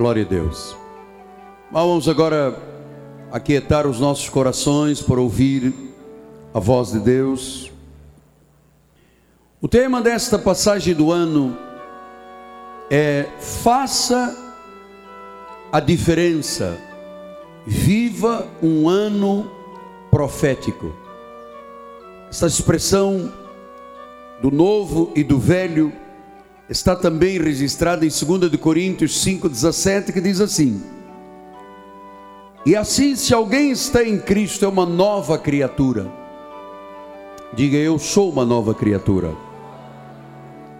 Glória a Deus. Vamos agora aquietar os nossos corações para ouvir a voz de Deus. O tema desta passagem do ano é Faça a diferença, viva um ano profético. Essa expressão do novo e do velho está também registrada em 2 Coríntios 5,17, que diz assim: E assim, se alguém está em Cristo, é uma nova criatura. Diga, eu sou uma nova criatura.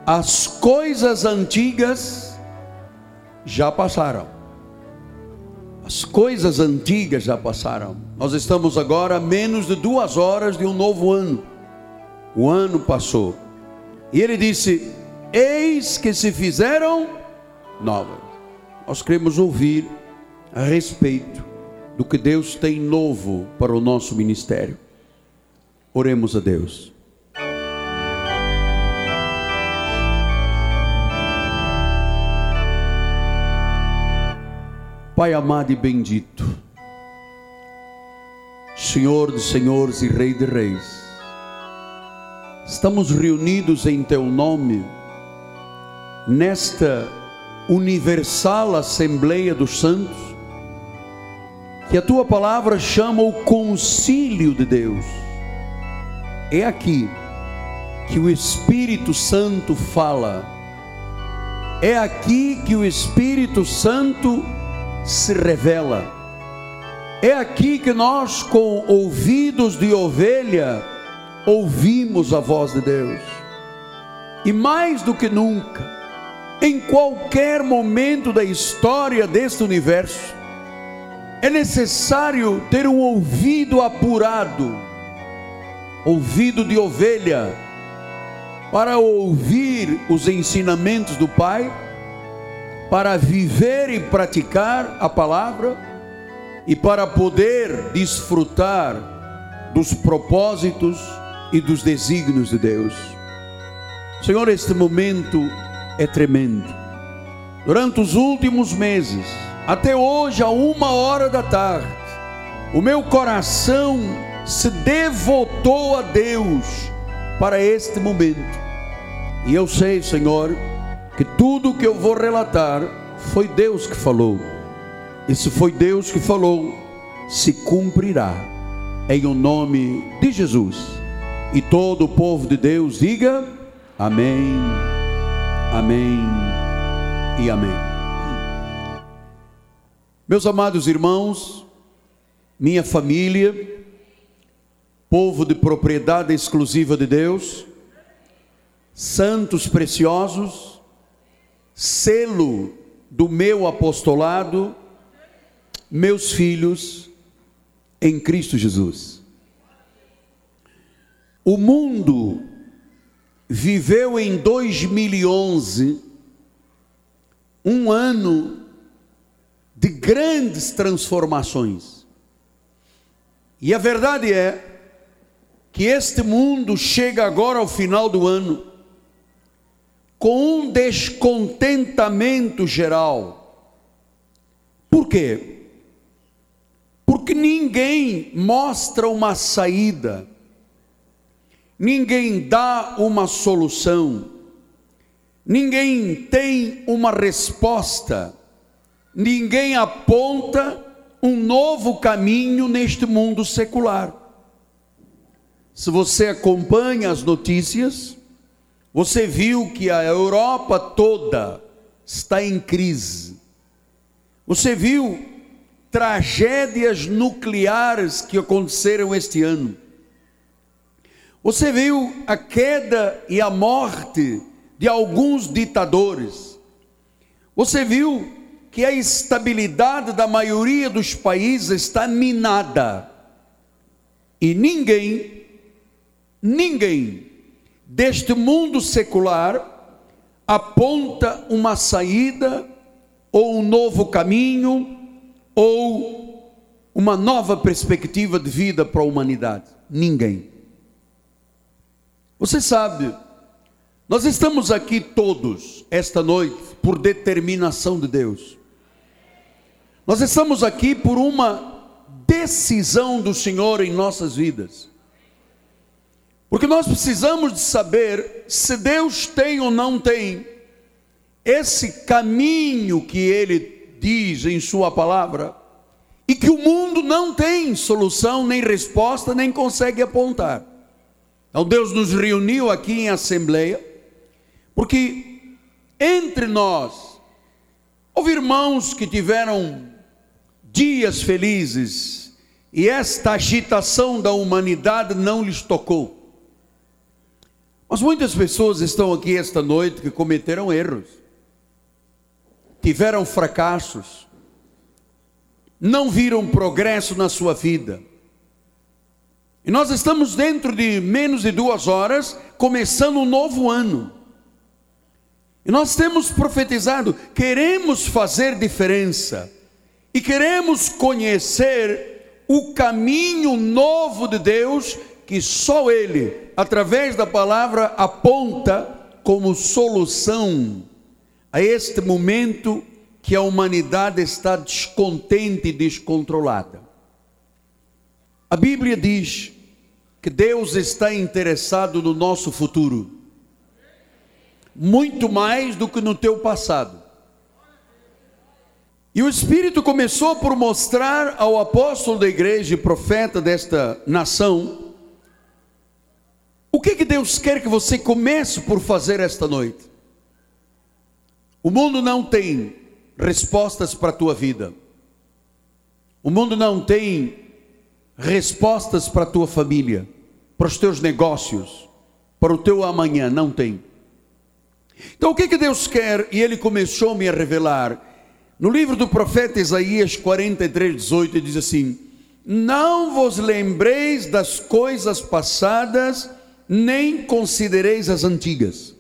As coisas antigas já passaram. As coisas antigas já passaram. Nós estamos agora a menos de duas horas de um novo ano. O ano passou. E ele disse: eis que se fizeram novas. Nós queremos ouvir a respeito do que Deus tem novo para o nosso ministério. Oremos a Deus. Pai amado e bendito, Senhor de senhores e Rei de reis, estamos reunidos em Teu nome nesta universal Assembleia dos Santos, que a tua palavra chama o concílio de Deus. É aqui que o Espírito Santo fala. É aqui que o Espírito Santo se revela. É aqui que nós, com ouvidos de ovelha, ouvimos a voz de Deus. E mais do que nunca, em qualquer momento da história deste universo, é necessário ter um ouvido apurado, ouvido de ovelha, para ouvir os ensinamentos do Pai, para viver e praticar a palavra e para poder desfrutar dos propósitos e dos desígnios de Deus. Senhor, este momento é tremendo. Durante os últimos meses, até hoje, a uma hora da tarde, o meu coração se devotou a Deus para este momento. E eu sei, Senhor, que tudo que eu vou relatar foi Deus que falou. E se foi Deus que falou, se cumprirá. Em o nome de Jesus. E todo o povo de Deus diga: Amém. Amém e amém. Meus amados irmãos, minha família, povo de propriedade exclusiva de Deus, santos preciosos, selo do meu apostolado, meus filhos em Cristo Jesus. O mundo viveu em 2011 um ano de grandes transformações. E a verdade é que este mundo chega agora ao final do ano com um descontentamento geral. Por quê? Porque ninguém mostra uma saída ninguém dá uma solução, ninguém tem uma resposta, ninguém aponta um novo caminho neste mundo secular. Se você acompanha as notícias, você viu que a Europa toda está em crise. Você viu tragédias nucleares que aconteceram este ano. Você viu a queda e a morte de alguns ditadores. Você viu que a estabilidade da maioria dos países está minada. E ninguém, ninguém deste mundo secular aponta uma saída ou um novo caminho ou uma nova perspectiva de vida para a humanidade. Ninguém. Você sabe, nós estamos aqui todos, esta noite, por determinação de Deus. Nós estamos aqui por uma decisão do Senhor em nossas vidas. Porque nós precisamos de saber se Deus tem ou não tem esse caminho que ele diz em sua palavra e que o mundo não tem solução, nem resposta, nem consegue apontar. Então Deus nos reuniu aqui em assembleia, porque entre nós houve irmãos que tiveram dias felizes e esta agitação da humanidade não lhes tocou. Mas muitas pessoas estão aqui esta noite que cometeram erros, tiveram fracassos, não viram progresso na sua vida. E nós estamos dentro de menos de duas horas, começando um novo ano. E nós temos profetizado, queremos fazer diferença, e queremos conhecer o caminho novo de Deus que só Ele, através da palavra, aponta como solução a este momento que a humanidade está descontente e descontrolada. A Bíblia diz que Deus está interessado no nosso futuro, muito mais do que no teu passado. E o Espírito começou por mostrar ao apóstolo da igreja e profeta desta nação o que, que Deus quer que você comece por fazer esta noite? O mundo não tem respostas para a tua vida. O mundo não tem respostas para a tua família, para os teus negócios, para o teu amanhã, não tem. Então o que, que Deus quer? E Ele começou a me revelar. No livro do profeta Isaías 43, 18, diz assim: Não vos lembreis das coisas passadas, nem considereis as antigas.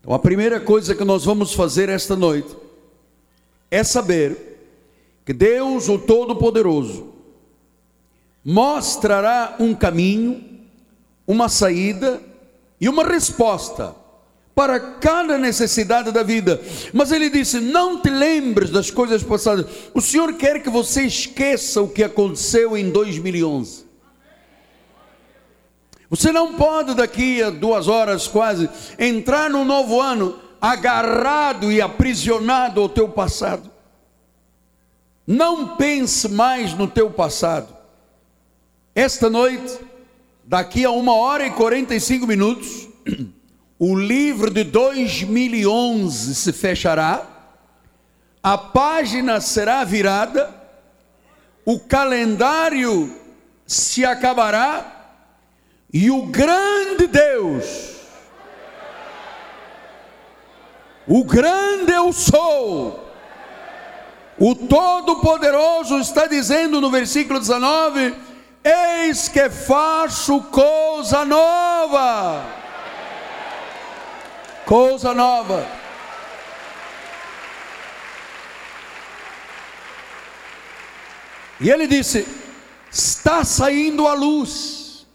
Então, a primeira coisa que nós vamos fazer esta noite é saber que Deus, o Todo-Poderoso, mostrará um caminho, uma saída e uma resposta para cada necessidade da vida. Mas ele disse: Não te lembres das coisas passadas. O Senhor quer que você esqueça o que aconteceu em 2011. Você não pode daqui a duas horas quase entrar no novo ano agarrado e aprisionado ao teu passado. Não pense mais no teu passado. Esta noite, daqui a uma hora e 45 minutos, o livro de 2011 se fechará, a página será virada, o calendário se acabará e o grande Deus, o grande eu sou, o Todo-Poderoso está dizendo no versículo 19: Eis que faço coisa nova. Coisa nova. E ele disse: Está saindo a luz.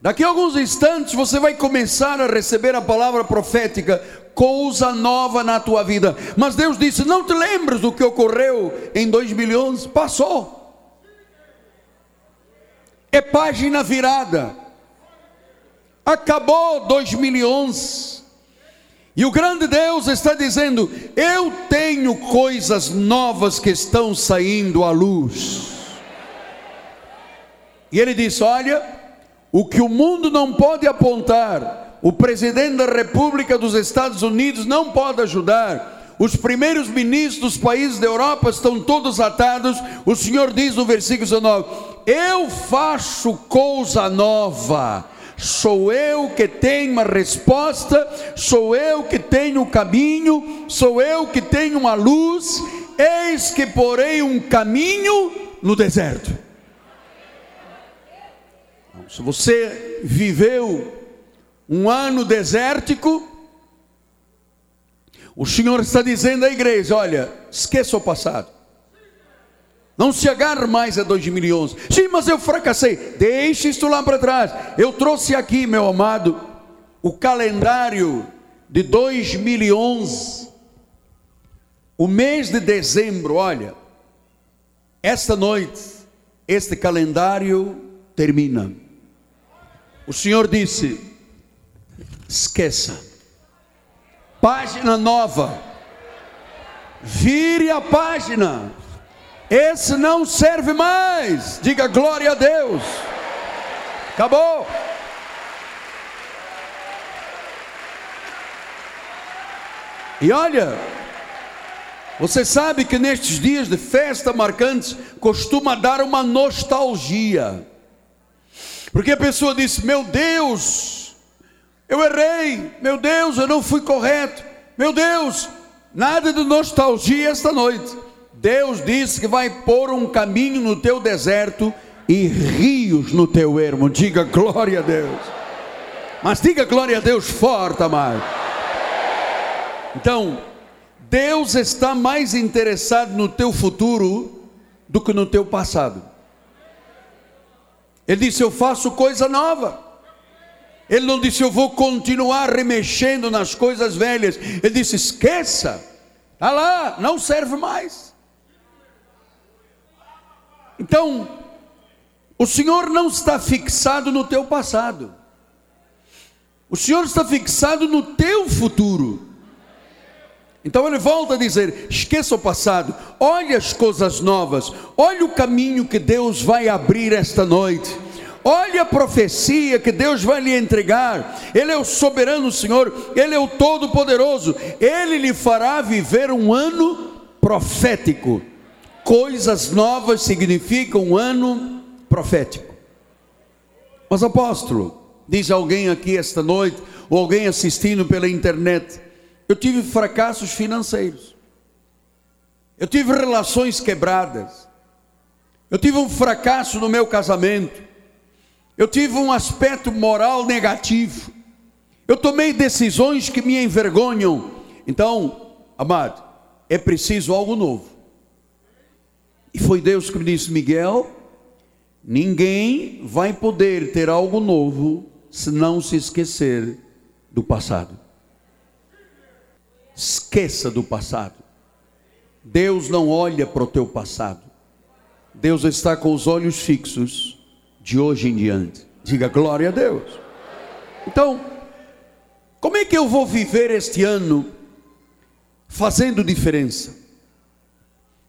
Daqui a alguns instantes você vai começar a receber a palavra profética, coisa nova na tua vida. Mas Deus disse: Não te lembres do que ocorreu em 2011? Passou. É página virada. Acabou 2011. E o grande Deus está dizendo: Eu tenho coisas novas que estão saindo à luz. E ele disse: Olha o que o mundo não pode apontar, o presidente da República dos Estados Unidos não pode ajudar. Os primeiros ministros dos países da Europa estão todos atados. O Senhor diz no versículo 19: Eu faço coisa nova. Sou eu que tenho a resposta, sou eu que tenho o caminho, sou eu que tenho uma luz. Eis que porei um caminho no deserto. Se você viveu um ano desértico, o Senhor está dizendo à igreja: olha, esqueça o passado. Não se agarre mais a 2011. Sim, mas eu fracassei. Deixe isso lá para trás. Eu trouxe aqui, meu amado, o calendário de 2011. O mês de dezembro, olha, esta noite, este calendário termina. O Senhor disse: esqueça, página nova, vire a página, esse não serve mais, diga glória a Deus, acabou. E olha, você sabe que nestes dias de festa marcantes costuma dar uma nostalgia. Porque a pessoa diz: Meu Deus, eu errei, meu Deus, eu não fui correto, meu Deus, nada de nostalgia esta noite. Deus disse que vai pôr um caminho no teu deserto e rios no teu ermo. Diga glória a Deus. Mas diga glória a Deus forte, amado. Então, Deus está mais interessado no teu futuro do que no teu passado. Ele disse: Eu faço coisa nova. Ele não disse: Eu vou continuar remexendo nas coisas velhas. Ele disse: Esqueça, está lá, não serve mais. Então, o Senhor não está fixado no teu passado, o Senhor está fixado no teu futuro. Então ele volta a dizer: esqueça o passado, olhe as coisas novas, olhe o caminho que Deus vai abrir esta noite. Olhe a profecia que Deus vai lhe entregar. Ele é o soberano Senhor, Ele é o Todo-Poderoso. Ele lhe fará viver um ano profético. Coisas novas significam um ano profético. Mas apóstolo, diz alguém aqui esta noite, ou alguém assistindo pela internet, eu tive fracassos financeiros. Eu tive relações quebradas. Eu tive um fracasso no meu casamento. Eu tive um aspecto moral negativo. Eu tomei decisões que me envergonham. Então, amado, é preciso algo novo. E foi Deus que me disse: Miguel, ninguém vai poder ter algo novo se não se esquecer do passado. Esqueça do passado. Deus não olha para o teu passado. Deus está com os olhos fixos de hoje em diante. Diga glória a Deus. Então, como é que eu vou viver este ano fazendo diferença?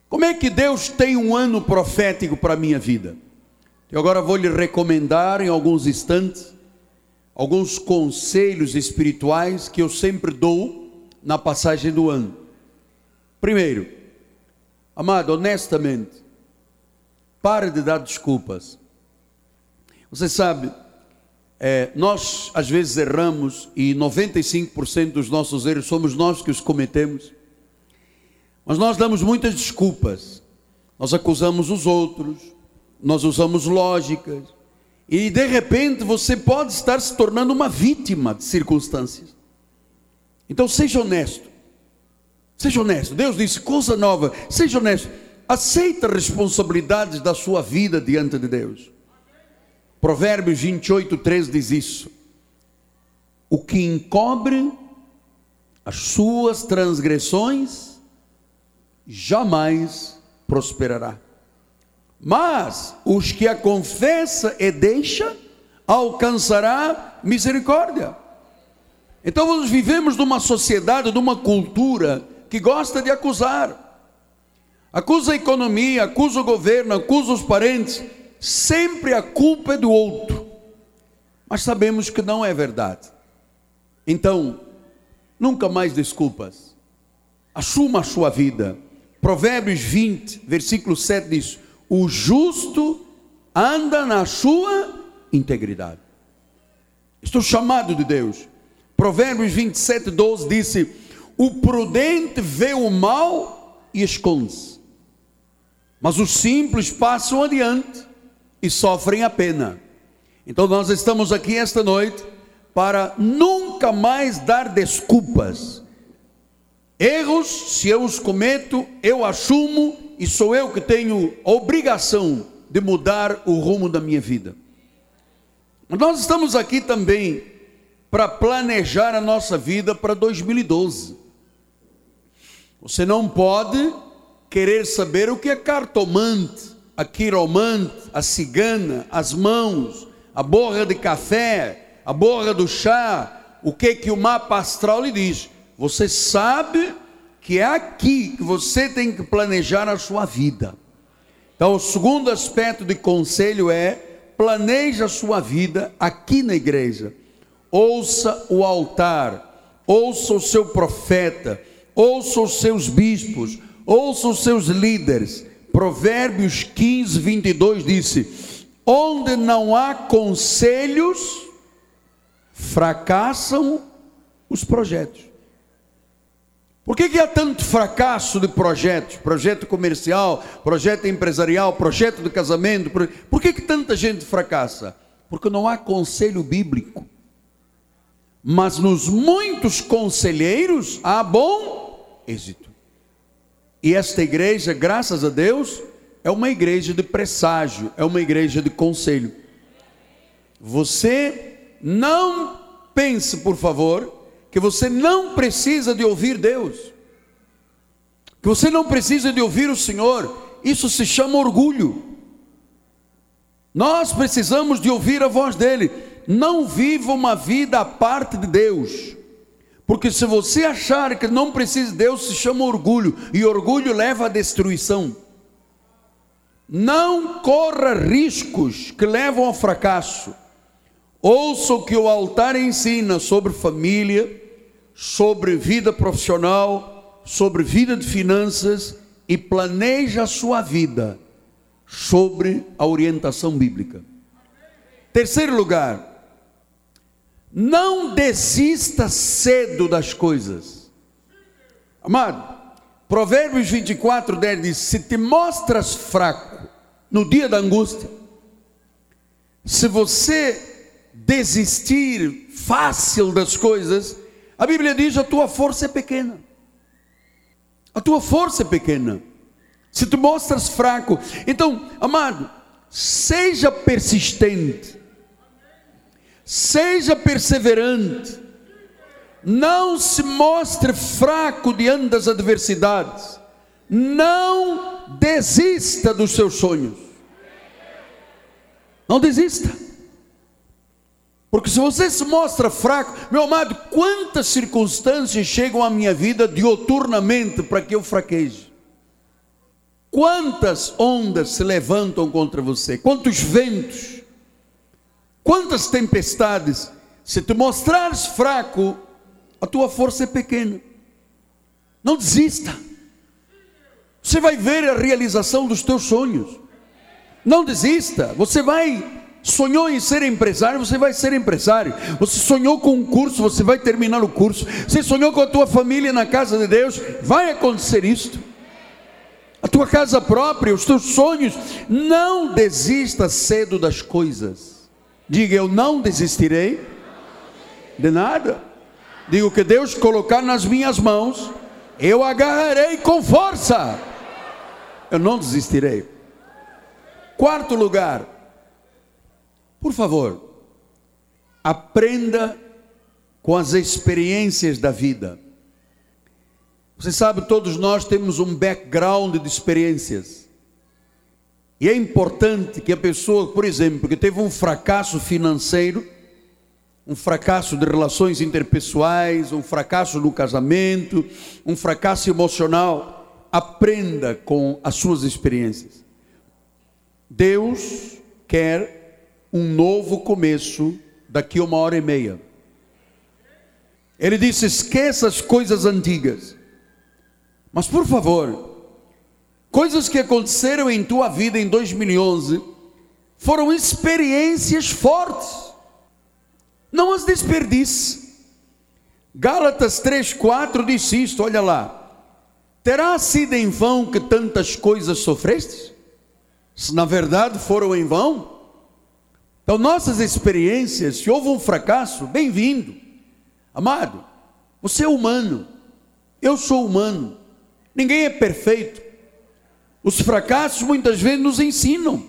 Como é que Deus tem um ano profético para a minha vida? Eu agora vou lhe recomendar em alguns instantes alguns conselhos espirituais que eu sempre dou na passagem do ano. Primeiro, amado, honestamente, pare de dar desculpas. Você sabe, é, nós às vezes erramos e 95% dos nossos erros somos nós que os cometemos. Mas nós damos muitas desculpas. Nós acusamos os outros, nós usamos lógicas, e de repente você pode estar se tornando uma vítima de circunstâncias. Então seja honesto. Seja honesto. Deus disse coisa nova. Seja honesto. Aceita responsabilidades da sua vida diante de Deus. Provérbios 28, 3 diz isso. O que encobre as suas transgressões jamais prosperará. Mas os que a confessa e deixa alcançará misericórdia. Então nós vivemos numa sociedade, numa cultura que gosta de acusar. Acusa a economia, acusa o governo, acusa os parentes, sempre a culpa é do outro. Mas sabemos que não é verdade. Então, nunca mais desculpas. Assuma a sua vida. Provérbios 20, versículo 7 diz: O justo anda na sua integridade. Estou chamado de Deus Provérbios 27, 12 disse: O prudente vê o mal e esconde-se, mas os simples passam adiante e sofrem a pena. Então nós estamos aqui esta noite para nunca mais dar desculpas. Erros, se eu os cometo, eu assumo e sou eu que tenho a obrigação de mudar o rumo da minha vida. Nós estamos aqui também para planejar a nossa vida para 2012. Você não pode querer saber o que é cartomante, a quiromante, a cigana, as mãos, a borra de café, a borra do chá, o que que o mapa astral lhe diz. Você sabe que é aqui que você tem que planejar a sua vida. Então, o segundo aspecto de conselho é planeje a sua vida aqui na igreja. Ouça o altar, ouça o seu profeta, ouça os seus bispos, ouça os seus líderes. Provérbios 15, 22 disse: Onde não há conselhos, fracassam os projetos. Por que, que há tanto fracasso de projetos? Projeto comercial, projeto empresarial, projeto de casamento. Por que, que tanta gente fracassa? Porque não há conselho bíblico. Mas nos muitos conselheiros há bom êxito. E esta igreja, graças a Deus, é uma igreja de presságio, é uma igreja de conselho. Você não pense, por favor, que você não precisa de ouvir Deus, que você não precisa de ouvir o Senhor, isso se chama orgulho. Nós precisamos de ouvir a voz dele. Não viva uma vida à parte de Deus. Porque se você achar que não precisa de Deus, se chama orgulho, e orgulho leva à destruição. Não corra riscos que levam ao fracasso. Ouça o que o altar ensina sobre família, sobre vida profissional, sobre vida de finanças e planeje a sua vida sobre a orientação bíblica. Terceiro lugar, não desista cedo das coisas. Amado, Provérbios 24, 10 diz: Se te mostras fraco no dia da angústia, se você desistir fácil das coisas, a Bíblia diz: a tua força é pequena. A tua força é pequena. Se tu mostras fraco, então, amado, seja persistente, seja perseverante, não se mostre fraco diante das adversidades, não desista dos seus sonhos, não desista. Porque se você se mostra fraco, meu amado, quantas circunstâncias chegam à minha vida dioturnamente para que eu fraqueje? Quantas ondas se levantam contra você? Quantos ventos? Quantas tempestades? Se te mostrares fraco, a tua força é pequena. Não desista. Você vai ver a realização dos teus sonhos. Não desista. Você vai Sonhou em ser empresário, você vai ser empresário. Você sonhou com um curso, você vai terminar o curso. Você sonhou com a tua família na casa de Deus, vai acontecer isto. A tua casa própria, os teus sonhos. Não desista cedo das coisas. Diga, eu não desistirei de nada. Digo que Deus colocar nas minhas mãos, eu agarrarei com força. Eu não desistirei. Quarto lugar, por favor, aprenda com as experiências da vida. Você sabe, todos nós temos um background de experiências. E é importante que a pessoa, por exemplo, que teve um fracasso financeiro, um fracasso de relações interpessoais, um fracasso no casamento, um fracasso emocional, aprenda com as suas experiências. Deus quer um novo começo daqui a uma hora e meia. Ele disse: esqueça as coisas antigas. Mas por favor, coisas que aconteceram em tua vida em 2011 foram experiências fortes. Não as desperdice. Gálatas 3:4 diz isto, olha lá. Terá sido em vão que tantas coisas sofrestes? Se na verdade foram em vão, então, nossas experiências, se houve um fracasso, bem-vindo. Amado, você é humano, eu sou humano, ninguém é perfeito. Os fracassos muitas vezes nos ensinam,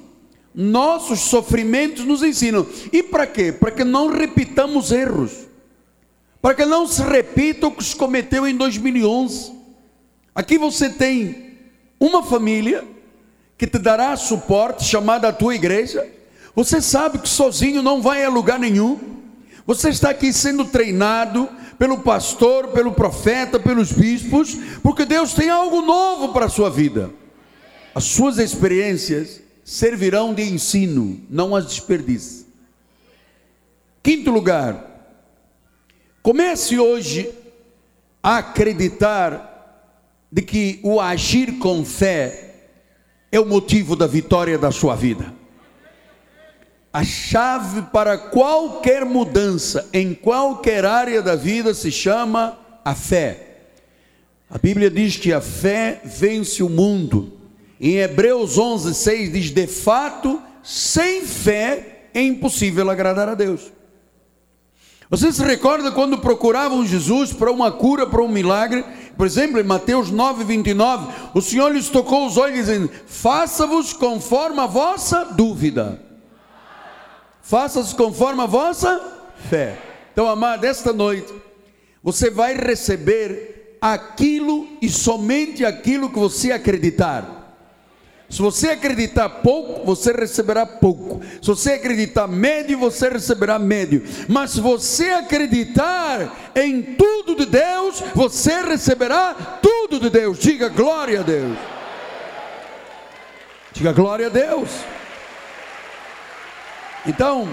nossos sofrimentos nos ensinam. E para quê? Para que não repitamos erros, para que não se repita o que se cometeu em 2011. Aqui você tem uma família que te dará suporte, chamada a tua igreja. Você sabe que sozinho não vai a lugar nenhum. Você está aqui sendo treinado pelo pastor, pelo profeta, pelos bispos, porque Deus tem algo novo para a sua vida. As suas experiências servirão de ensino, não as desperdice. Quinto lugar, comece hoje a acreditar de que o agir com fé é o motivo da vitória da sua vida. A chave para qualquer mudança em qualquer área da vida se chama a fé. A Bíblia diz que a fé vence o mundo. Em Hebreus 11:6 diz: "De fato, sem fé é impossível agradar a Deus". Você se recorda quando procuravam Jesus para uma cura, para um milagre? Por exemplo, em Mateus 9, 29, o Senhor lhes tocou os olhos dizendo: Faça-vos conforme a vossa dúvida. Faça-vos conforme a vossa fé. Então, amado, esta noite, você vai receber aquilo e somente aquilo que você acreditar. Se você acreditar pouco, você receberá pouco. Se você acreditar médio, você receberá médio. Mas se você acreditar em tudo de Deus, você receberá tudo de Deus. Diga glória a Deus. Diga glória a Deus. Então,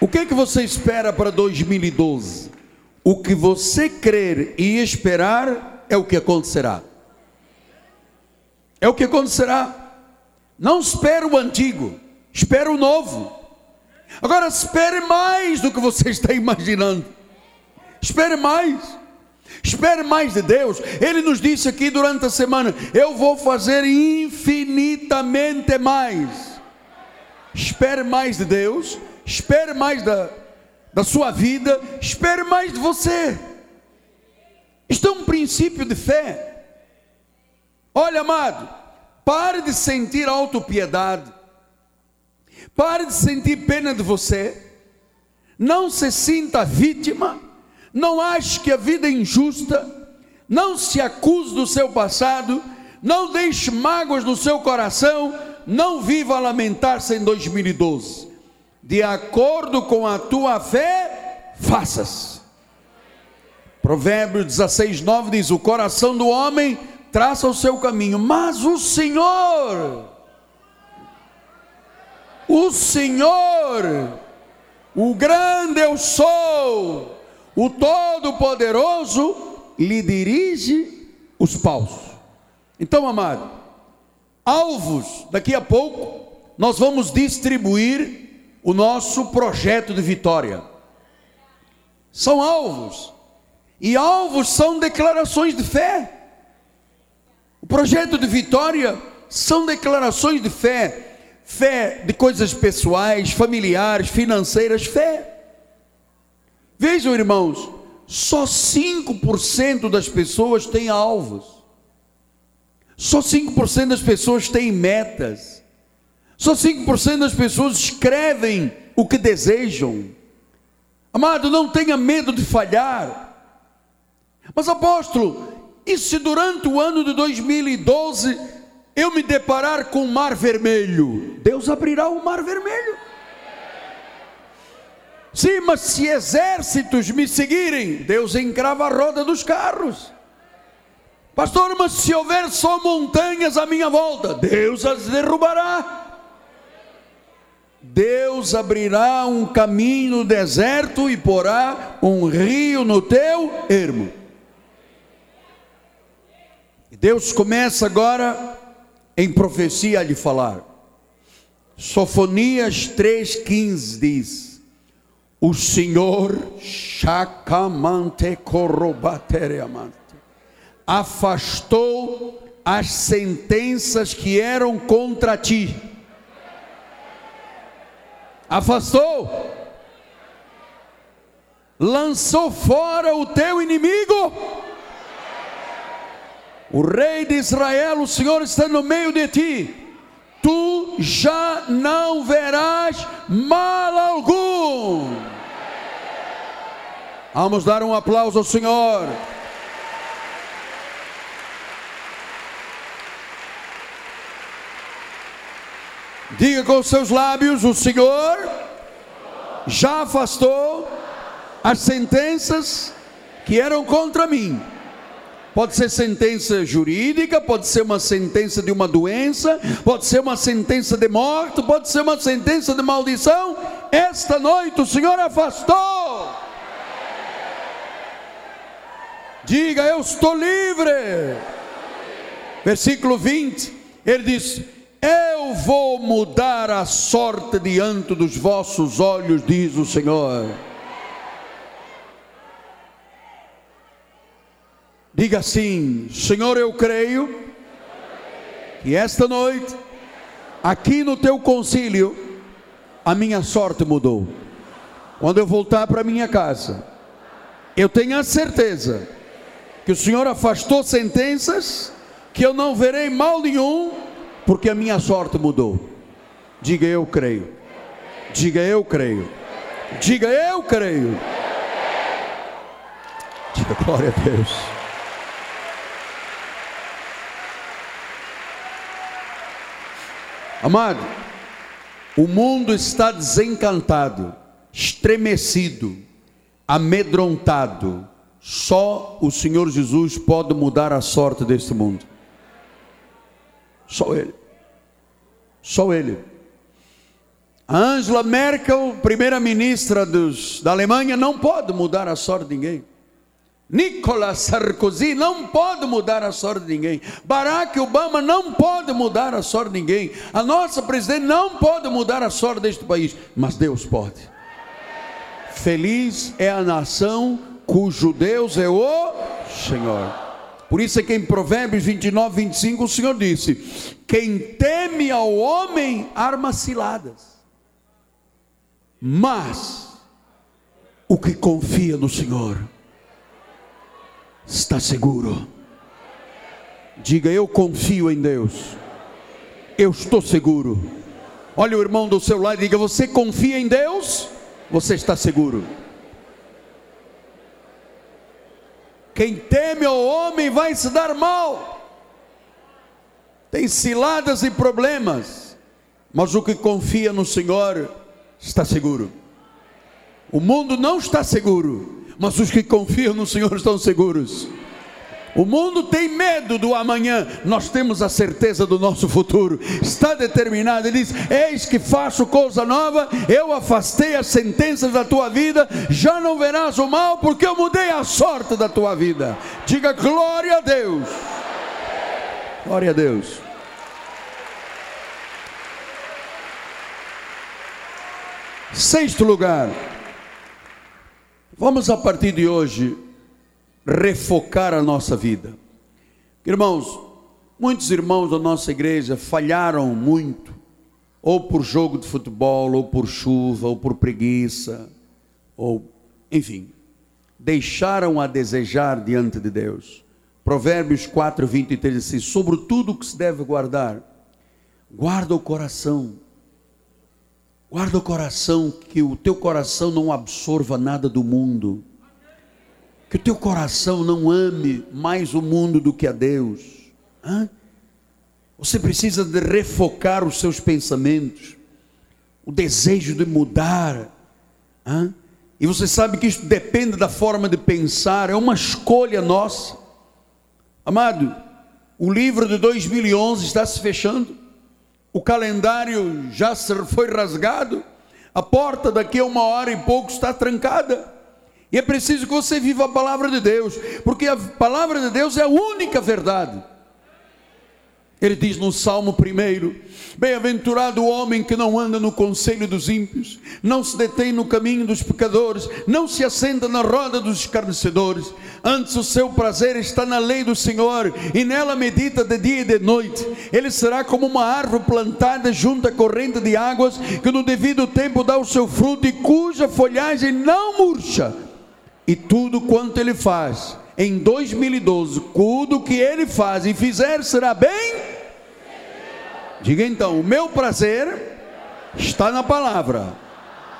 o que é que você espera para 2012? O que você crer e esperar é o que acontecerá. É o que acontecerá. Não espere o antigo, espere o novo. Agora espere mais do que você está imaginando. Espere mais. Espere mais de Deus. Ele nos disse aqui durante a semana: Eu vou fazer infinitamente mais. Espere mais de Deus. Espere mais da, da sua vida. Espere mais de você. Isto é um princípio de fé. Olha, amado, pare de sentir autopiedade, pare de sentir pena de você, não se sinta vítima, não ache que a vida é injusta, não se acuse do seu passado, não deixe mágoas no seu coração, não viva a lamentar-se em 2012. De acordo com a tua fé, faças. Provérbios 16, 9 diz: O coração do homem traça o seu caminho, mas o Senhor, o Senhor, o grande eu sou, o Todo-Poderoso, lhe dirige os paus. Então, amado, alvos, daqui a pouco, nós vamos distribuir o nosso projeto de vitória. São alvos, e alvos são declarações de fé. O projeto de vitória são declarações de fé, fé de coisas pessoais, familiares, financeiras, fé. Vejam, irmãos, só 5% das pessoas têm alvos. Só 5% das pessoas têm metas. Só 5% das pessoas escrevem o que desejam. Amado, não tenha medo de falhar. Mas apóstolo, e se durante o ano de 2012 eu me deparar com o mar vermelho, Deus abrirá o mar vermelho. Sim, mas se exércitos me seguirem, Deus encrava a roda dos carros. Pastor, mas se houver só montanhas à minha volta, Deus as derrubará. Deus abrirá um caminho no deserto e porá um rio no teu ermo. Deus começa agora em profecia a lhe falar. Sofonias 3,15 diz: O Senhor afastou as sentenças que eram contra ti. Afastou, lançou fora o teu inimigo o rei de Israel, o Senhor está no meio de ti. Tu já não verás mal algum. Vamos dar um aplauso ao Senhor. Diga com seus lábios: O Senhor já afastou as sentenças que eram contra mim Pode ser sentença jurídica, pode ser uma sentença de uma doença, pode ser uma sentença de morte, pode ser uma sentença de maldição. Esta noite o Senhor afastou. Diga, eu estou livre. Versículo 20, ele diz: Eu vou mudar a sorte diante dos vossos olhos, diz o Senhor. Diga assim: Senhor, eu creio que esta noite, aqui no teu concílio, a minha sorte mudou. Quando eu voltar para minha casa, eu tenho a certeza que o Senhor afastou sentenças, que eu não verei mal nenhum, porque a minha sorte mudou. Diga eu creio. Diga eu creio. Diga eu creio. Diga glória a Deus. Amado, o mundo está desencantado, estremecido, amedrontado. Só o Senhor Jesus pode mudar a sorte deste mundo. Só Ele. Só Ele. A Angela Merkel, primeira-ministra da Alemanha, não pode mudar a sorte de ninguém. Nicolas Sarkozy não pode mudar a sorte de ninguém. Barack Obama não pode mudar a sorte de ninguém. A nossa presidente não pode mudar a sorte deste país. Mas Deus pode. Feliz é a nação cujo Deus é o Senhor. Por isso é que em Provérbios 29, 25 o Senhor disse: Quem teme ao homem arma ciladas, mas o que confia no Senhor está seguro. Diga, eu confio em Deus. Eu estou seguro. Olha o irmão do seu lado e diga: Você confia em Deus? Você está seguro. Quem teme ao homem vai se dar mal. Tem ciladas e problemas, mas o que confia no Senhor está seguro. O mundo não está seguro, mas os que confiam no Senhor estão seguros. O mundo tem medo do amanhã, nós temos a certeza do nosso futuro, está determinado. Ele diz: Eis que faço coisa nova, eu afastei as sentenças da tua vida, já não verás o mal, porque eu mudei a sorte da tua vida. Diga glória a Deus. Glória a Deus. Sexto lugar. Vamos a partir de hoje refocar a nossa vida. Irmãos, muitos irmãos da nossa igreja falharam muito, ou por jogo de futebol, ou por chuva, ou por preguiça, ou enfim, deixaram a desejar diante de Deus. Provérbios 4, 23 diz assim: sobre tudo que se deve guardar, guarda o coração, Guarda o coração, que o teu coração não absorva nada do mundo. Que o teu coração não ame mais o mundo do que a Deus. Hã? Você precisa de refocar os seus pensamentos, o desejo de mudar. Hã? E você sabe que isso depende da forma de pensar, é uma escolha nossa. Amado, o livro de 2011 está se fechando o calendário já foi rasgado, a porta daqui a uma hora e pouco está trancada. E é preciso que você viva a palavra de Deus, porque a palavra de Deus é a única verdade. Ele diz no Salmo 1: Bem-aventurado o homem que não anda no conselho dos ímpios, não se detém no caminho dos pecadores, não se assenta na roda dos escarnecedores. Antes o seu prazer está na lei do Senhor, e nela medita de dia e de noite. Ele será como uma árvore plantada junto à corrente de águas, que no devido tempo dá o seu fruto e cuja folhagem não murcha. E tudo quanto ele faz, em 2012, tudo que ele faz e fizer será bem Diga então: o meu prazer está na palavra.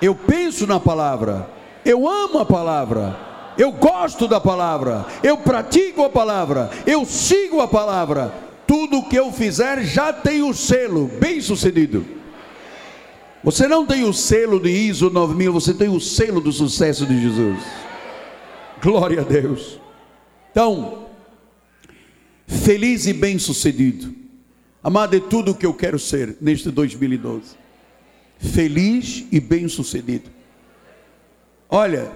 Eu penso na palavra. Eu amo a palavra. Eu gosto da palavra. Eu pratico a palavra. Eu sigo a palavra. Tudo que eu fizer já tem o selo bem sucedido. Você não tem o selo de ISO 9000, você tem o selo do sucesso de Jesus. Glória a Deus. Então, feliz e bem-sucedido. Amado, é tudo o que eu quero ser neste 2012. Feliz e bem-sucedido. Olha,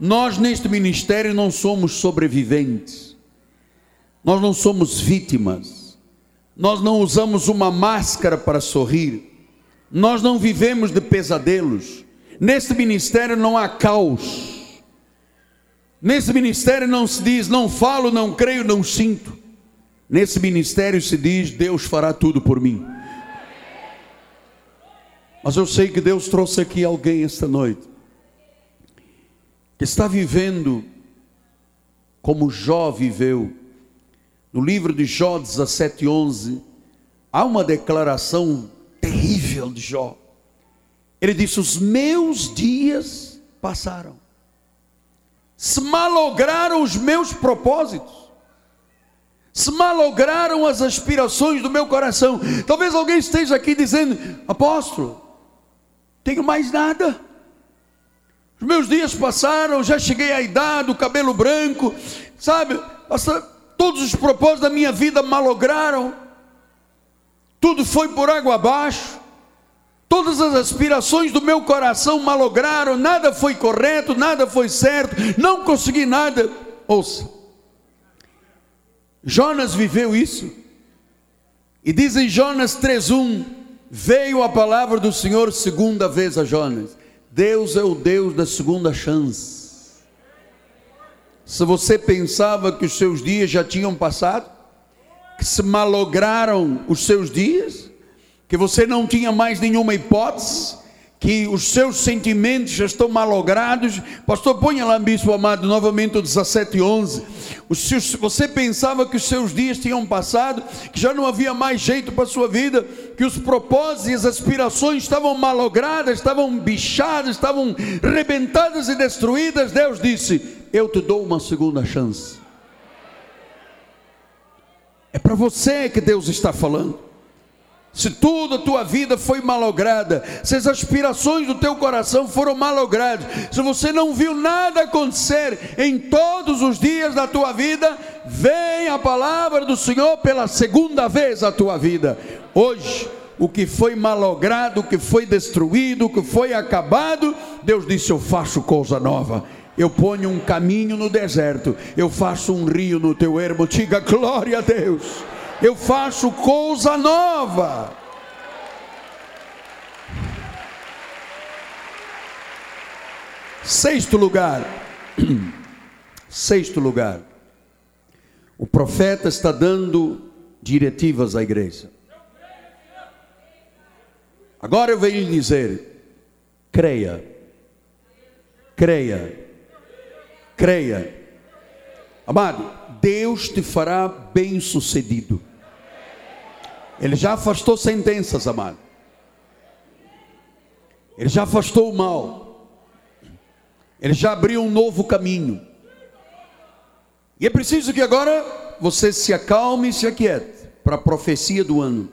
nós neste ministério não somos sobreviventes. Nós não somos vítimas. Nós não usamos uma máscara para sorrir. Nós não vivemos de pesadelos. Neste ministério não há caos. Nesse ministério não se diz, não falo, não creio, não sinto. Nesse ministério se diz, Deus fará tudo por mim. Mas eu sei que Deus trouxe aqui alguém esta noite que está vivendo como Jó viveu. No livro de Jó 17:11 há uma declaração terrível de Jó. Ele disse: Os meus dias passaram, se malograram os meus propósitos, se malograram as aspirações do meu coração. Talvez alguém esteja aqui dizendo: Apóstolo, tenho mais nada. Os meus dias passaram, já cheguei à idade, o cabelo branco, sabe? Todos os propósitos da minha vida malograram tudo foi por água abaixo, todas as aspirações do meu coração malograram, nada foi correto, nada foi certo, não consegui nada. Ouça, Jonas viveu isso, e diz em Jonas 3,1: Veio a palavra do Senhor segunda vez a Jonas. Deus é o Deus da segunda chance. Se você pensava que os seus dias já tinham passado, que se malograram os seus dias, que você não tinha mais nenhuma hipótese, que os seus sentimentos já estão malogrados. Pastor, ponha lá, bispo amado, novamente o 17 11. Você pensava que os seus dias tinham passado, que já não havia mais jeito para a sua vida, que os propósitos e as aspirações estavam malogradas, estavam bichadas, estavam rebentadas e destruídas. Deus disse: Eu te dou uma segunda chance. É para você que Deus está falando. Se tudo a tua vida foi malograda, se as aspirações do teu coração foram malogradas, se você não viu nada acontecer em todos os dias da tua vida, vem a palavra do Senhor pela segunda vez à tua vida. Hoje, o que foi malogrado, o que foi destruído, o que foi acabado, Deus disse: Eu faço coisa nova. Eu ponho um caminho no deserto, eu faço um rio no teu ermo, diga glória a Deus, eu faço coisa nova. Sexto lugar, sexto lugar, o profeta está dando diretivas à igreja. Agora eu venho dizer: creia, creia creia. Amado, Deus te fará bem sucedido. Ele já afastou sentenças, amado. Ele já afastou o mal. Ele já abriu um novo caminho. E é preciso que agora você se acalme e se aquiete para a profecia do ano.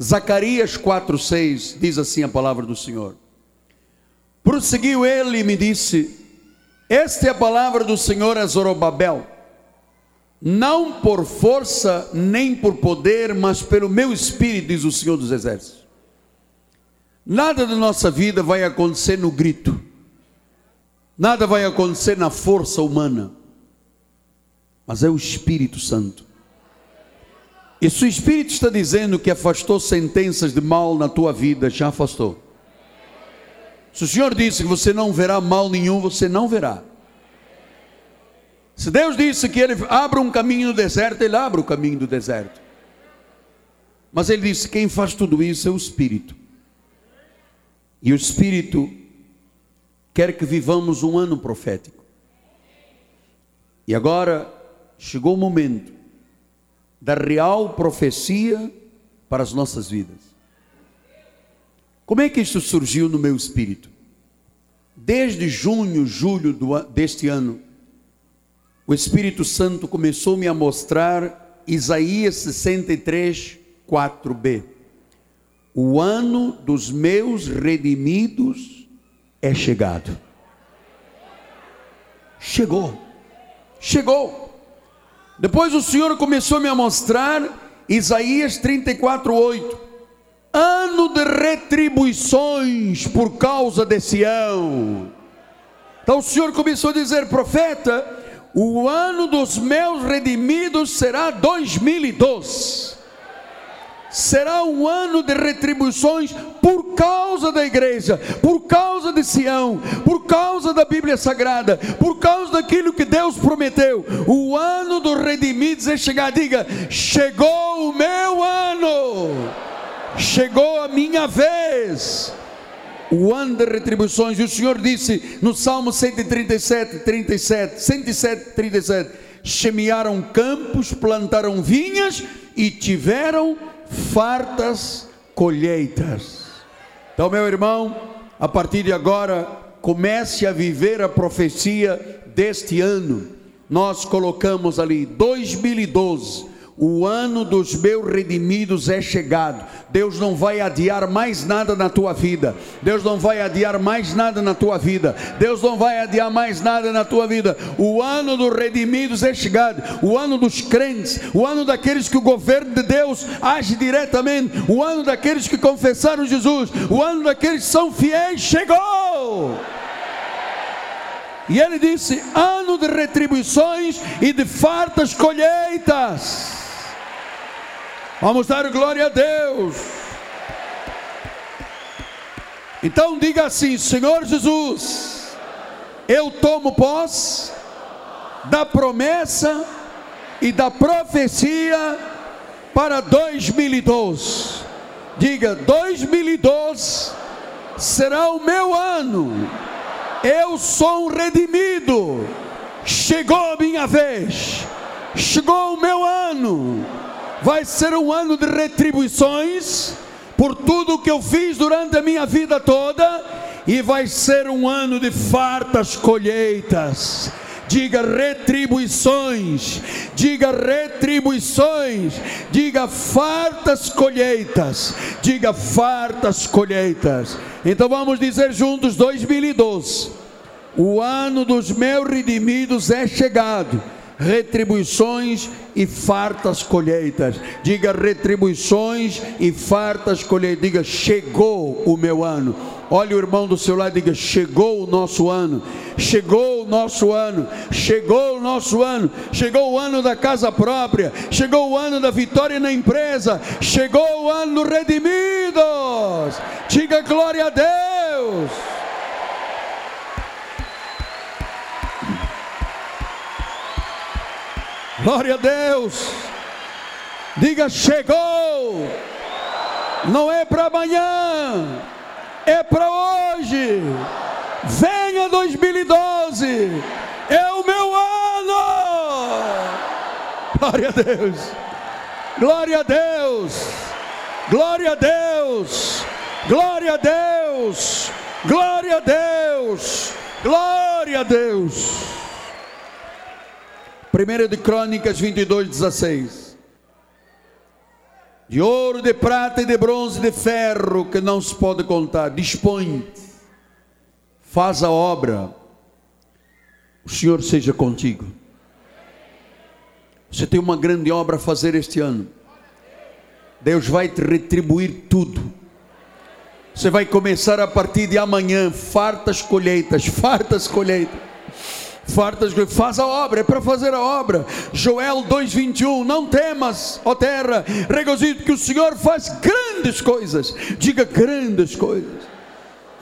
Zacarias 4:6 diz assim a palavra do Senhor. Prosseguiu ele e me disse: esta é a palavra do Senhor a Zorobabel. Não por força nem por poder, mas pelo meu espírito, diz o Senhor dos Exércitos. Nada da nossa vida vai acontecer no grito, nada vai acontecer na força humana, mas é o Espírito Santo. E se o Espírito está dizendo que afastou sentenças de mal na tua vida, já afastou. Se o Senhor disse que você não verá mal nenhum, você não verá. Se Deus disse que Ele abra um caminho no deserto, Ele abre o caminho do deserto. Mas Ele disse: quem faz tudo isso é o Espírito. E o Espírito quer que vivamos um ano profético. E agora chegou o momento da real profecia para as nossas vidas. Como é que isso surgiu no meu espírito? Desde junho, julho do, deste ano, o Espírito Santo começou-me a mostrar Isaías 63, 4b. o ano dos meus redimidos é chegado. Chegou, chegou. Depois o Senhor começou a mostrar Isaías 34, 8. Ano de retribuições por causa de Sião. Então o Senhor começou a dizer, profeta, o ano dos meus redimidos será 2012 será um ano de retribuições por causa da igreja, por causa de Sião, por causa da Bíblia Sagrada, por causa daquilo que Deus prometeu. O ano dos redimidos é chegar, diga: chegou o meu ano, chegou a minha vez. O ano de retribuições, e o Senhor disse no Salmo 137, 37, 107, 37: semearam campos, plantaram vinhas e tiveram fartas colheitas. Então, meu irmão, a partir de agora, comece a viver a profecia deste ano. Nós colocamos ali 2012 o ano dos meus redimidos é chegado. Deus não vai adiar mais nada na tua vida. Deus não vai adiar mais nada na tua vida. Deus não vai adiar mais nada na tua vida. O ano dos redimidos é chegado. O ano dos crentes. O ano daqueles que o governo de Deus age diretamente. O ano daqueles que confessaram Jesus. O ano daqueles que são fiéis chegou. E ele disse: ano de retribuições e de fartas colheitas. Vamos dar glória a Deus. Então diga assim: Senhor Jesus, eu tomo posse da promessa e da profecia para 2012. Diga: 2012 será o meu ano. Eu sou um redimido. Chegou a minha vez. Chegou o meu ano vai ser um ano de retribuições por tudo que eu fiz durante a minha vida toda, e vai ser um ano de fartas colheitas. Diga retribuições, diga retribuições, diga fartas colheitas, diga fartas colheitas. Então vamos dizer juntos 2012. O ano dos meus redimidos é chegado retribuições e fartas colheitas. Diga retribuições e fartas colheitas. Diga chegou o meu ano. Olha o irmão do seu lado, diga: chegou o nosso ano, chegou o nosso ano, chegou o nosso ano, chegou o ano da casa própria, chegou o ano da vitória na empresa, chegou o ano redimidos. Diga glória a Deus. Glória a Deus. Diga: chegou. Não é para amanhã, é para hoje. Venha 2012. É o meu ano. Glória a Deus. Glória a Deus. Glória a Deus. Glória a Deus. Glória a Deus. Glória a Deus. 1 de Crônicas 22, 16. De ouro, de prata e de bronze, de ferro, que não se pode contar, dispõe, faz a obra, o Senhor seja contigo. Você tem uma grande obra a fazer este ano. Deus vai te retribuir tudo. Você vai começar a partir de amanhã, fartas colheitas, fartas colheitas fartas, faz a obra, é para fazer a obra. Joel 2:21, não temas, ó terra, regozito que o Senhor faz grandes coisas. Diga grandes coisas.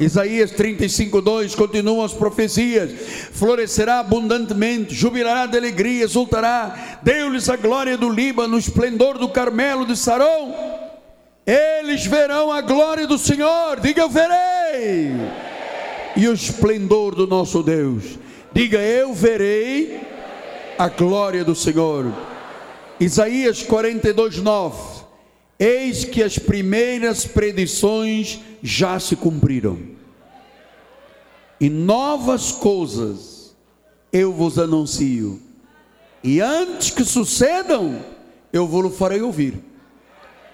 Isaías 35:2 continuam as profecias: florescerá abundantemente, jubilará de alegria, exultará, deu-lhes a glória do Líbano, o esplendor do Carmelo de Saron. Eles verão a glória do Senhor, diga eu verei, e o esplendor do nosso Deus. Diga: Eu verei a glória do Senhor. Isaías 42, 9. Eis que as primeiras predições já se cumpriram, e novas coisas eu vos anuncio, e antes que sucedam, eu vos farei ouvir.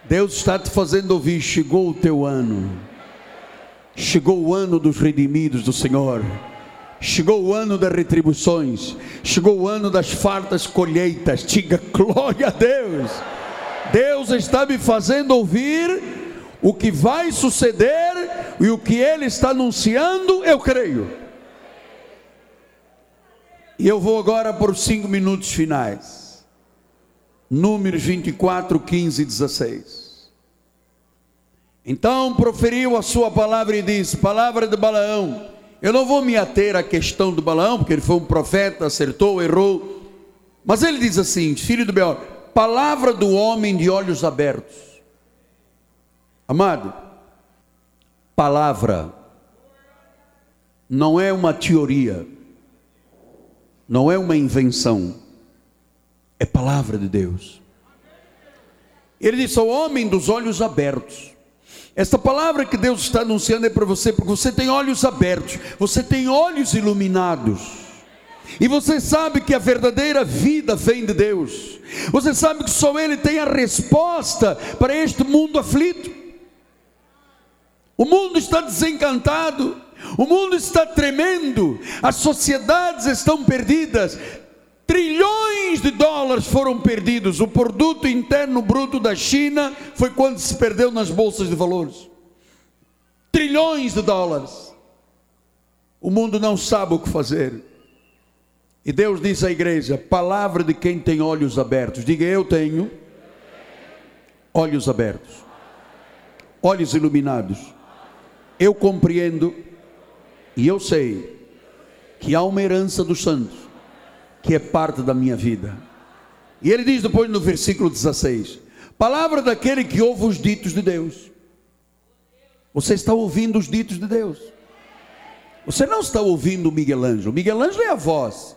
Deus está te fazendo ouvir: chegou o teu ano, chegou o ano dos redimidos do Senhor. Chegou o ano das retribuições, chegou o ano das fartas colheitas. Diga glória a Deus. Deus está me fazendo ouvir o que vai suceder e o que Ele está anunciando, eu creio. E eu vou agora por cinco minutos finais. Números 24, 15 e 16. Então proferiu a sua palavra e disse: Palavra de Balaão eu não vou me ater à questão do Balaão, porque ele foi um profeta, acertou, errou. Mas ele diz assim: Filho do Beor, palavra do homem de olhos abertos. Amado, palavra não é uma teoria, não é uma invenção, é palavra de Deus. Ele disse ao homem dos olhos abertos. Esta palavra que Deus está anunciando é para você, porque você tem olhos abertos, você tem olhos iluminados. E você sabe que a verdadeira vida vem de Deus. Você sabe que só Ele tem a resposta para este mundo aflito. O mundo está desencantado, o mundo está tremendo, as sociedades estão perdidas, Trilhões de dólares foram perdidos. O produto interno bruto da China foi quando se perdeu nas bolsas de valores. Trilhões de dólares. O mundo não sabe o que fazer. E Deus diz à igreja: palavra de quem tem olhos abertos. Diga, eu tenho olhos abertos, olhos iluminados. Eu compreendo e eu sei que há uma herança dos santos que é parte da minha vida. E ele diz depois no versículo 16: Palavra daquele que ouve os ditos de Deus. Você está ouvindo os ditos de Deus. Você não está ouvindo Miguel Ângelo. Miguel Ângelo é a voz.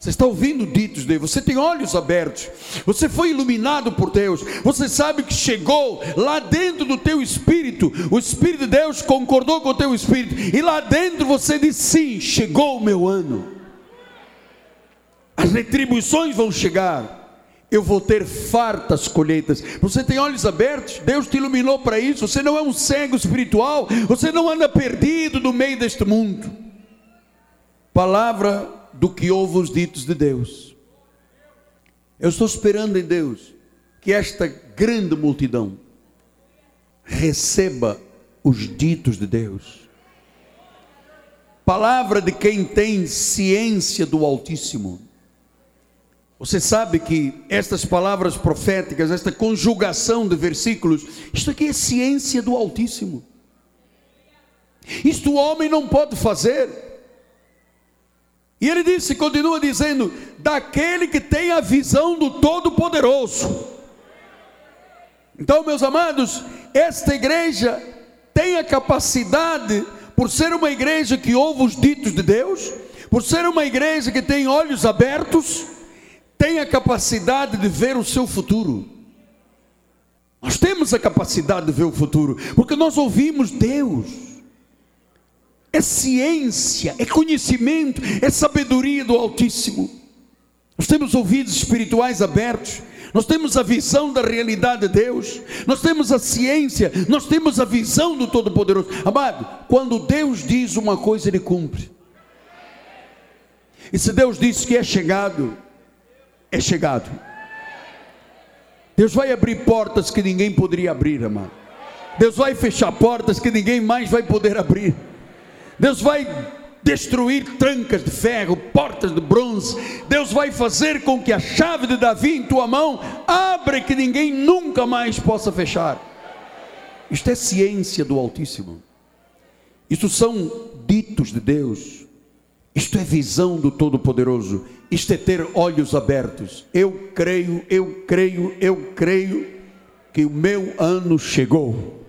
Você está ouvindo ditos de Deus, você tem olhos abertos, você foi iluminado por Deus, você sabe que chegou lá dentro do teu espírito, o Espírito de Deus concordou com o teu espírito, e lá dentro você disse: sim, chegou o meu ano as retribuições vão chegar. Eu vou ter fartas colheitas. Você tem olhos abertos, Deus te iluminou para isso. Você não é um cego espiritual, você não anda perdido no meio deste mundo. Palavra do que ouve os ditos de Deus. Eu estou esperando em Deus que esta grande multidão receba os ditos de Deus. Palavra de quem tem ciência do Altíssimo você sabe que estas palavras proféticas, esta conjugação de versículos, isto aqui é ciência do Altíssimo. Isto o homem não pode fazer. E ele disse, continua dizendo, daquele que tem a visão do Todo-Poderoso. Então, meus amados, esta igreja tem a capacidade, por ser uma igreja que ouve os ditos de Deus, por ser uma igreja que tem olhos abertos, tem a capacidade de ver o seu futuro. Nós temos a capacidade de ver o futuro, porque nós ouvimos Deus. É ciência, é conhecimento, é sabedoria do Altíssimo. Nós temos ouvidos espirituais abertos, nós temos a visão da realidade de Deus, nós temos a ciência, nós temos a visão do Todo-Poderoso. Amado, quando Deus diz uma coisa, Ele cumpre. E se Deus disse que é chegado, é chegado. Deus vai abrir portas que ninguém poderia abrir, amado. Deus vai fechar portas que ninguém mais vai poder abrir. Deus vai destruir trancas de ferro, portas de bronze. Deus vai fazer com que a chave de Davi em tua mão abra que ninguém nunca mais possa fechar. Isto é ciência do Altíssimo. Isto são ditos de Deus. Isto é visão do Todo-Poderoso. Isto é ter olhos abertos. Eu creio, eu creio, eu creio que o meu ano chegou.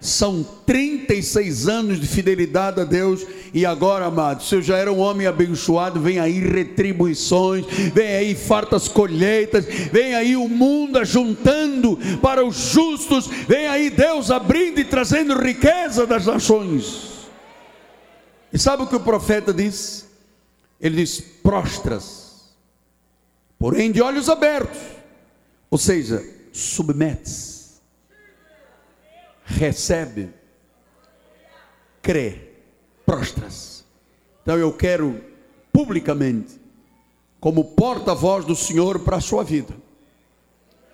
São 36 anos de fidelidade a Deus, e agora, amado, se eu já era um homem abençoado, vem aí retribuições, vem aí fartas colheitas, vem aí o mundo ajuntando para os justos, vem aí Deus abrindo e trazendo riqueza das nações. E sabe o que o profeta diz? Ele diz: prostras, porém de olhos abertos. Ou seja, submete-se, recebe, crê, prostra-se. Então eu quero publicamente, como porta-voz do Senhor para a sua vida,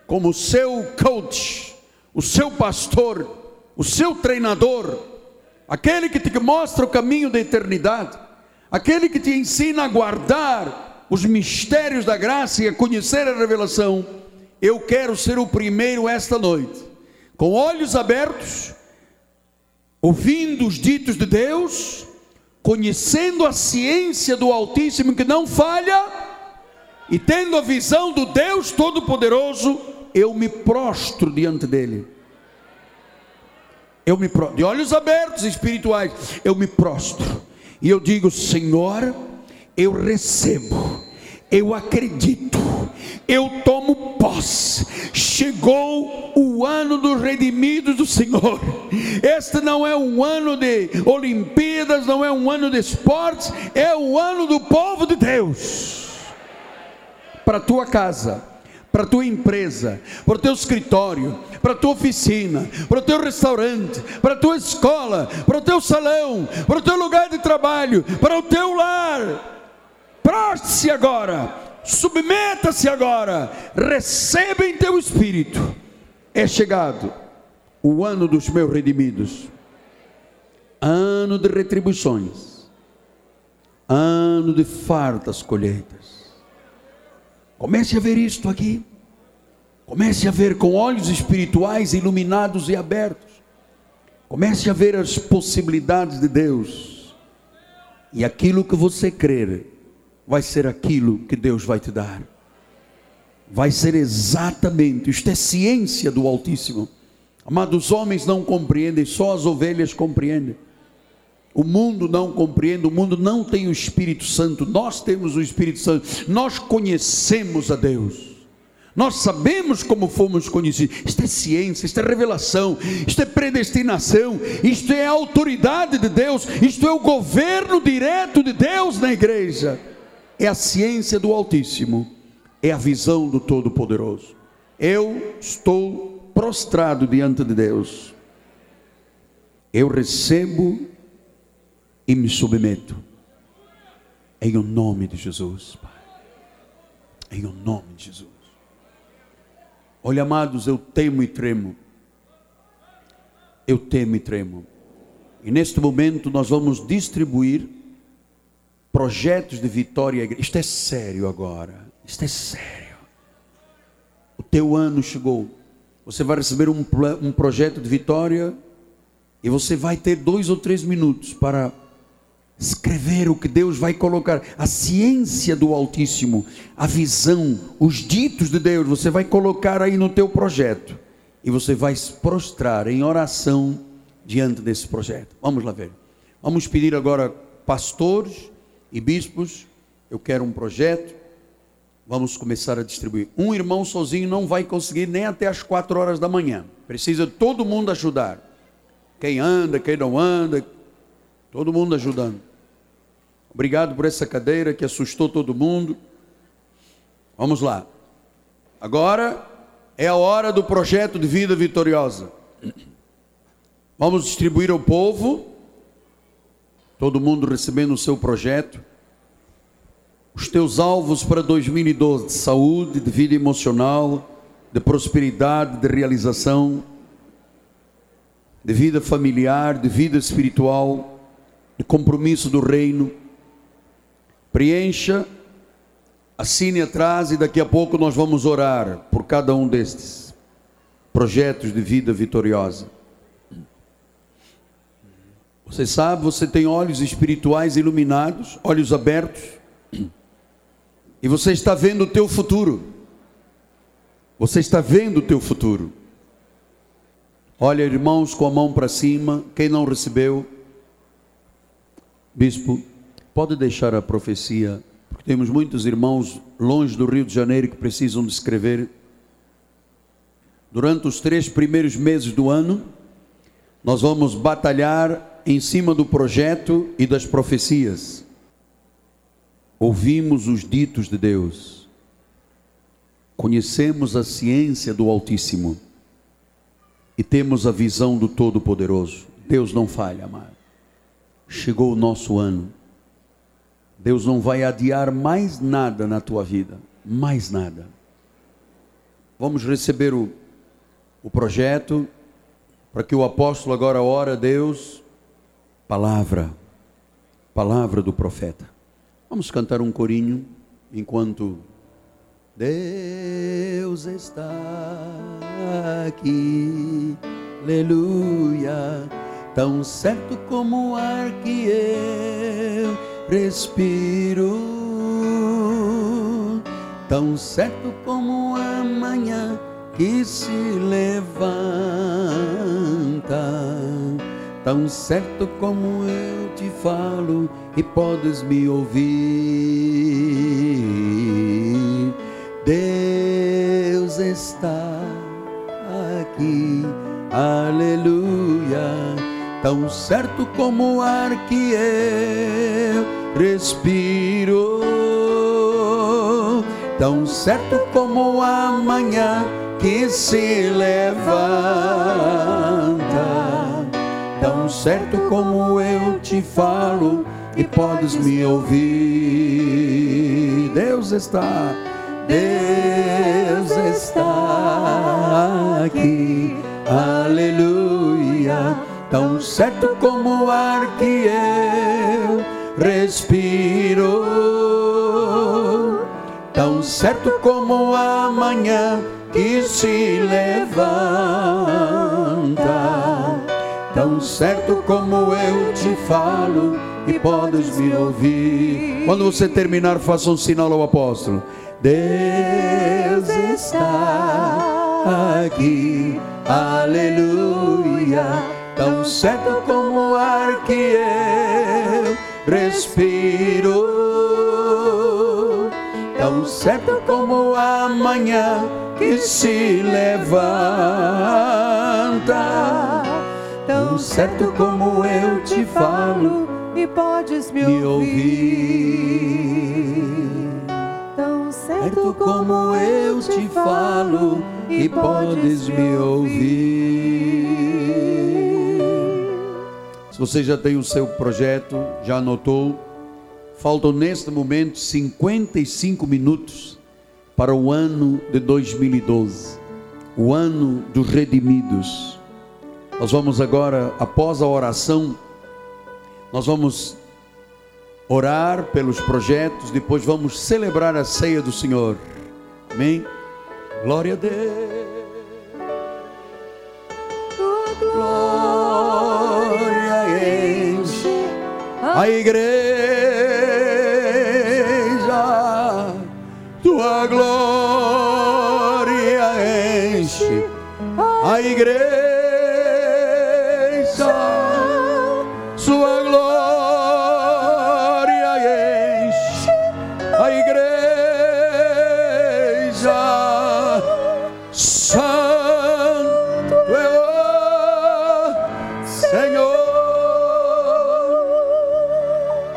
como seu coach, o seu pastor, o seu treinador, aquele que te mostra o caminho da eternidade, aquele que te ensina a guardar os mistérios da graça e a conhecer a revelação. Eu quero ser o primeiro esta noite, com olhos abertos, ouvindo os ditos de Deus, conhecendo a ciência do Altíssimo que não falha, e tendo a visão do Deus Todo-Poderoso, eu me prostro diante dele. Eu me prostro, de olhos abertos espirituais, eu me prostro. E eu digo, Senhor, eu recebo, eu acredito, eu tomo posse. Chegou o ano dos redimidos do Senhor. Este não é um ano de Olimpíadas, não é um ano de esportes, é o ano do povo de Deus. Para a tua casa para a tua empresa, para o teu escritório, para a tua oficina, para o teu restaurante, para a tua escola, para o teu salão, para o teu lugar de trabalho, para o teu lar. Proste-se agora, submeta-se agora, receba em teu espírito. É chegado o ano dos meus redimidos, ano de retribuições, ano de fartas colheitas Comece a ver isto aqui. Comece a ver com olhos espirituais iluminados e abertos. Comece a ver as possibilidades de Deus. E aquilo que você crer vai ser aquilo que Deus vai te dar. Vai ser exatamente, isto é ciência do Altíssimo. Amados, homens não compreendem, só as ovelhas compreendem. O mundo não compreende, o mundo não tem o Espírito Santo, nós temos o Espírito Santo, nós conhecemos a Deus. Nós sabemos como fomos conhecidos. Isto é ciência, isto é revelação, isto é predestinação, isto é autoridade de Deus, isto é o governo direto de Deus na igreja. É a ciência do Altíssimo, é a visão do Todo-Poderoso. Eu estou prostrado diante de Deus. Eu recebo e me submeto. Em o nome de Jesus, Pai. Em o nome de Jesus. Olha, amados, eu temo e tremo. Eu temo e tremo. E neste momento nós vamos distribuir projetos de vitória. Isto é sério agora. Isto é sério. O teu ano chegou. Você vai receber um, um projeto de vitória e você vai ter dois ou três minutos para escrever o que Deus vai colocar, a ciência do Altíssimo, a visão, os ditos de Deus, você vai colocar aí no teu projeto e você vai se prostrar em oração diante desse projeto. Vamos lá ver. Vamos pedir agora pastores e bispos, eu quero um projeto. Vamos começar a distribuir. Um irmão sozinho não vai conseguir nem até as quatro horas da manhã. Precisa todo mundo ajudar. Quem anda, quem não anda, Todo mundo ajudando. Obrigado por essa cadeira que assustou todo mundo. Vamos lá. Agora é a hora do projeto de vida vitoriosa. Vamos distribuir ao povo, todo mundo recebendo o seu projeto. Os teus alvos para 2012: de saúde, de vida emocional, de prosperidade, de realização, de vida familiar, de vida espiritual de compromisso do reino. Preencha, assine atrás e daqui a pouco nós vamos orar por cada um destes projetos de vida vitoriosa. Você sabe, você tem olhos espirituais iluminados, olhos abertos, e você está vendo o teu futuro. Você está vendo o teu futuro. Olha, irmãos, com a mão para cima, quem não recebeu, Bispo, pode deixar a profecia, porque temos muitos irmãos longe do Rio de Janeiro que precisam de escrever. Durante os três primeiros meses do ano, nós vamos batalhar em cima do projeto e das profecias. Ouvimos os ditos de Deus. conhecemos a ciência do Altíssimo e temos a visão do Todo-Poderoso. Deus não falha, amado. Chegou o nosso ano. Deus não vai adiar mais nada na tua vida, mais nada. Vamos receber o, o projeto para que o apóstolo agora ora a Deus, palavra, palavra do profeta. Vamos cantar um corinho enquanto Deus está aqui, aleluia, tão certo como o ar que eu respiro, tão certo como a manhã que se levanta, tão certo como eu te falo e podes me ouvir. Deus está aqui, aleluia. Tão certo como o ar que eu respiro, tão certo como a manhã que se levanta, tão certo como eu te falo e podes me ouvir. Deus está Deus está aqui, aleluia. Tão certo como o ar que eu respiro, tão certo como a manhã que se levanta, tão certo como eu te falo e podes me ouvir. Quando você terminar, faça um sinal ao apóstolo. Deus está aqui, aleluia. Tão certo como o ar que eu respiro, tão certo como a manhã que se levanta, tão certo como eu te falo e podes me, me ouvir. certo como eu te falo e podes me ouvir. Se você já tem o seu projeto, já anotou, faltam neste momento 55 minutos para o ano de 2012, o ano dos redimidos. Nós vamos agora, após a oração, nós vamos orar pelos projetos, depois vamos celebrar a ceia do Senhor. Amém? Glória a Deus. A igreja. Tua glória enche a igreja.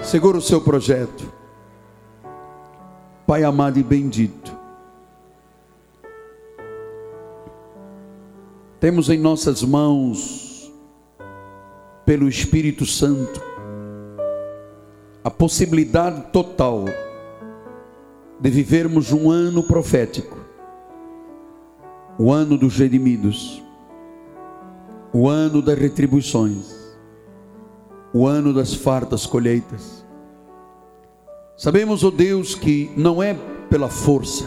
Segura o seu projeto. Pai amado e bendito. Temos em nossas mãos, pelo Espírito Santo, a possibilidade total de vivermos um ano profético, o ano dos redimidos, o ano das retribuições, o ano das fartas colheitas. Sabemos, ó oh Deus, que não é pela força,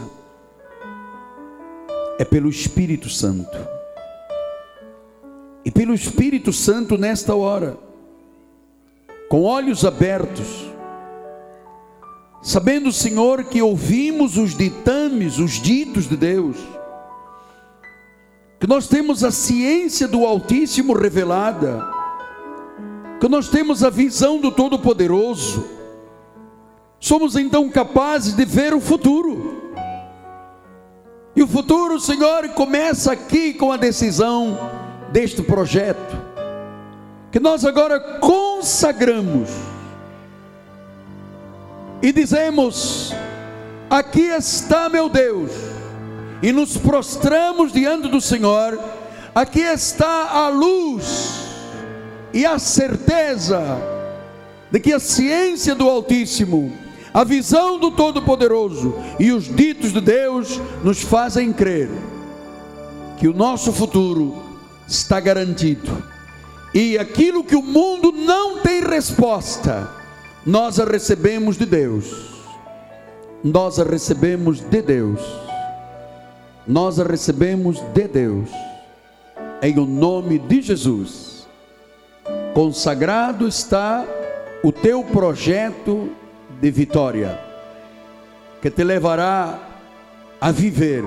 é pelo Espírito Santo. E pelo Espírito Santo nesta hora, com olhos abertos, sabendo, Senhor, que ouvimos os ditames, os ditos de Deus, que nós temos a ciência do Altíssimo revelada, que nós temos a visão do Todo-Poderoso, somos então capazes de ver o futuro. E o futuro, Senhor, começa aqui com a decisão deste projeto, que nós agora consagramos e dizemos: aqui está, meu Deus, e nos prostramos diante do Senhor, aqui está a luz e a certeza de que a ciência do Altíssimo, a visão do Todo-Poderoso e os ditos de Deus nos fazem crer que o nosso futuro está garantido. E aquilo que o mundo não tem resposta, nós a recebemos de Deus. Nós a recebemos de Deus. Nós a recebemos de Deus. Em o nome de Jesus. Consagrado está o teu projeto de vitória, que te levará a viver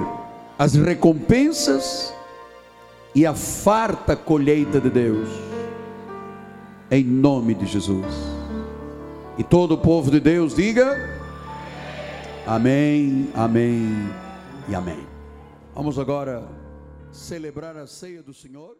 as recompensas e a farta colheita de Deus, em nome de Jesus. E todo o povo de Deus diga: Amém, Amém e Amém. Vamos agora celebrar a ceia do Senhor.